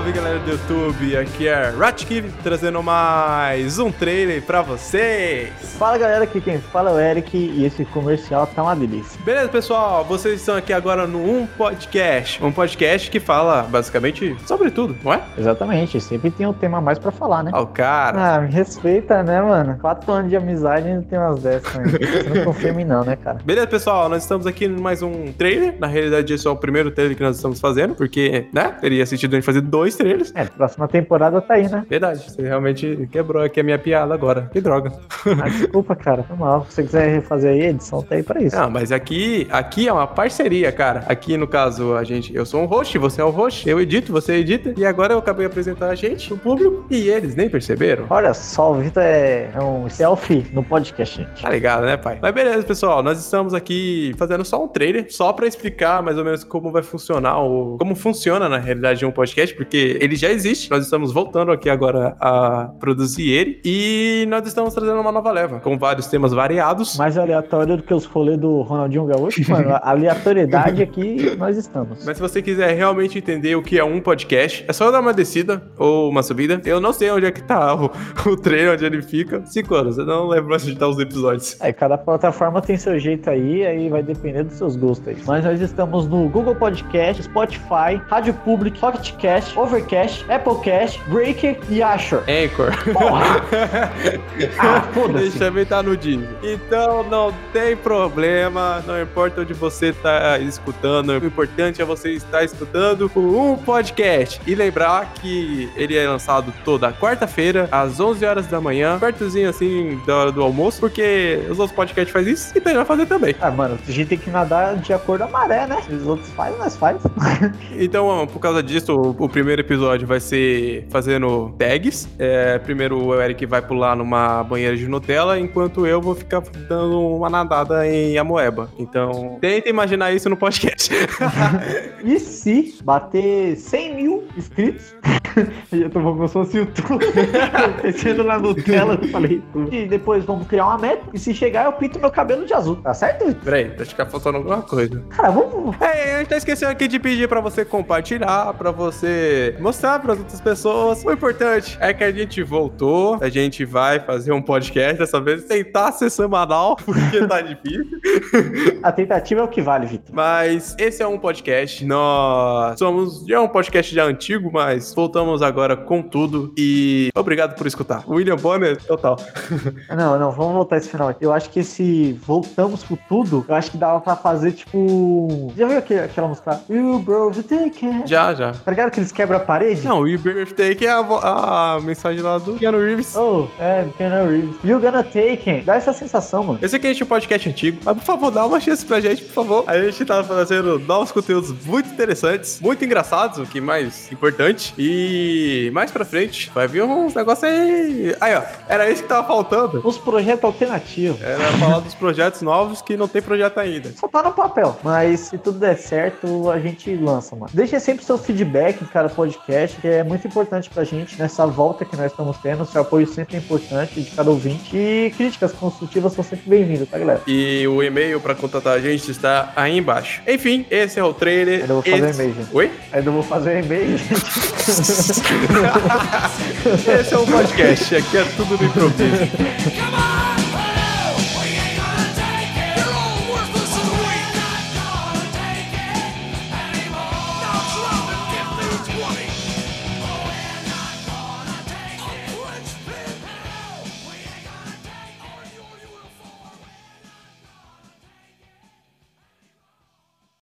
Salve galera do YouTube, aqui é Ratkiv trazendo mais um trailer pra vocês. Fala galera, aqui quem fala é o Eric e esse comercial tá uma delícia. Beleza pessoal, vocês estão aqui agora no Um Podcast, um podcast que fala basicamente sobre tudo, não é? Exatamente, sempre tem um tema a mais pra falar, né? Ó, o cara. Ah, me respeita, né, mano? Quatro anos de amizade e não tem umas dessas, né? Você não confia em mim não, né, cara? Beleza pessoal, nós estamos aqui em mais um trailer. Na realidade, esse é o primeiro trailer que nós estamos fazendo, porque, né, teria sentido a gente fazer dois trailers. É, próxima temporada tá aí, né? Verdade, você realmente quebrou aqui a minha piada agora. Que droga. Ah, desculpa, cara, foi mal. Se você quiser refazer aí, a edição tá aí pra isso. Não, mas aqui, aqui é uma parceria, cara. Aqui, no caso, a gente, eu sou um host, você é o host, eu edito, você edita. E agora eu acabei de apresentar a gente, o público, e eles nem perceberam. Olha só, o Vitor é, é um selfie no podcast, gente. Tá ligado, né, pai? Mas beleza, pessoal, nós estamos aqui fazendo só um trailer, só pra explicar mais ou menos como vai funcionar, o, como funciona na realidade um podcast, porque ele já existe. Nós estamos voltando aqui agora a produzir ele e nós estamos trazendo uma nova leva, com vários temas variados. Mais aleatório do que os rolês do Ronaldinho Gaúcho, mano. A aleatoriedade aqui nós estamos. Mas se você quiser realmente entender o que é um podcast, é só dar uma descida ou uma subida. Eu não sei onde é que tá o, o trailer, onde ele fica. Cinco anos, eu não lembro onde tá os episódios. É, cada plataforma tem seu jeito aí, aí vai depender dos seus gostos aí. Mas nós estamos no Google Podcast, Spotify, Rádio Public, Pocketcast, Overcast, Applecast, Breaker e Asher. Anchor. Porra! ah, foda-se. também tá no Disney. Então não tem problema, não importa onde você tá escutando, o importante é você estar escutando um podcast. E lembrar que ele é lançado toda quarta-feira, às 11 horas da manhã, pertozinho assim da hora do almoço, porque os outros podcasts fazem isso e tem vai fazer também. Ah, mano, a gente tem que nadar de acordo com a maré, né? Os outros fazem, nós faz. Então, por causa disso, o, o primeiro episódio vai ser fazendo tags. É, primeiro o Eric vai pular numa banheira de Nutella, enquanto eu vou ficar dando uma nadada em Amoeba. Então, tenta imaginar isso no podcast. e se bater 100 mil inscritos? eu tô como se fosse YouTube. Descendo na Nutella, eu falei tudo. E depois vamos criar uma meta. E se chegar, eu pinto meu cabelo de azul. Tá certo? Vitor? Peraí, acho que faltando alguma coisa. Cara, vamos. É, a gente tá esquecendo aqui de pedir pra você compartilhar, pra você mostrar pras outras pessoas. O importante é que a gente voltou, a gente vai fazer um podcast dessa vez, tentar ser semanal, porque tá difícil. A tentativa é o que vale, Vitor. Mas esse é um podcast. Nós somos. Já é um podcast já antigo, mas voltamos agora com tudo. E obrigado por escutar. William Bonner, total. Não, não, vamos voltar esse final aqui. Eu acho que esse voltamos com tudo, eu acho que dava pra fazer tipo. Já viu aquela música? You bro, you take it. Já, já. Tá ligado que eles quebram a parede? Não, e Birthday que é a, a mensagem lá do Keanu Reeves. Oh, é, Keanu Reeves. You gonna take it. Dá essa sensação, mano. Eu sei que a gente é um podcast antigo, mas por favor, dá uma chance pra gente, por favor. A gente tá fazendo novos conteúdos muito interessantes, muito engraçados, o que mais importante. E mais pra frente vai vir uns negócios aí. Aí, ó, era isso que tava faltando. Uns projetos alternativos. Era falar dos projetos novos que não tem projeto ainda. Só tá no papel. Mas se tudo der certo, a gente lança, mano. Deixe sempre seu feedback em cada podcast, que é muito importante pra gente nessa volta que nós estamos tendo. Seu apoio sempre é importante de cada ouvinte. E críticas construtivas são sempre bem-vindas, tá, galera? E o e-mail pra contatar a gente está aí embaixo. Enfim, esse é o trailer. Ainda vou fazer Esse- e-mail, gente. Oi? Ainda vou fazer e-mail, gente. esse é o podcast. Aqui é tudo no improviso. Come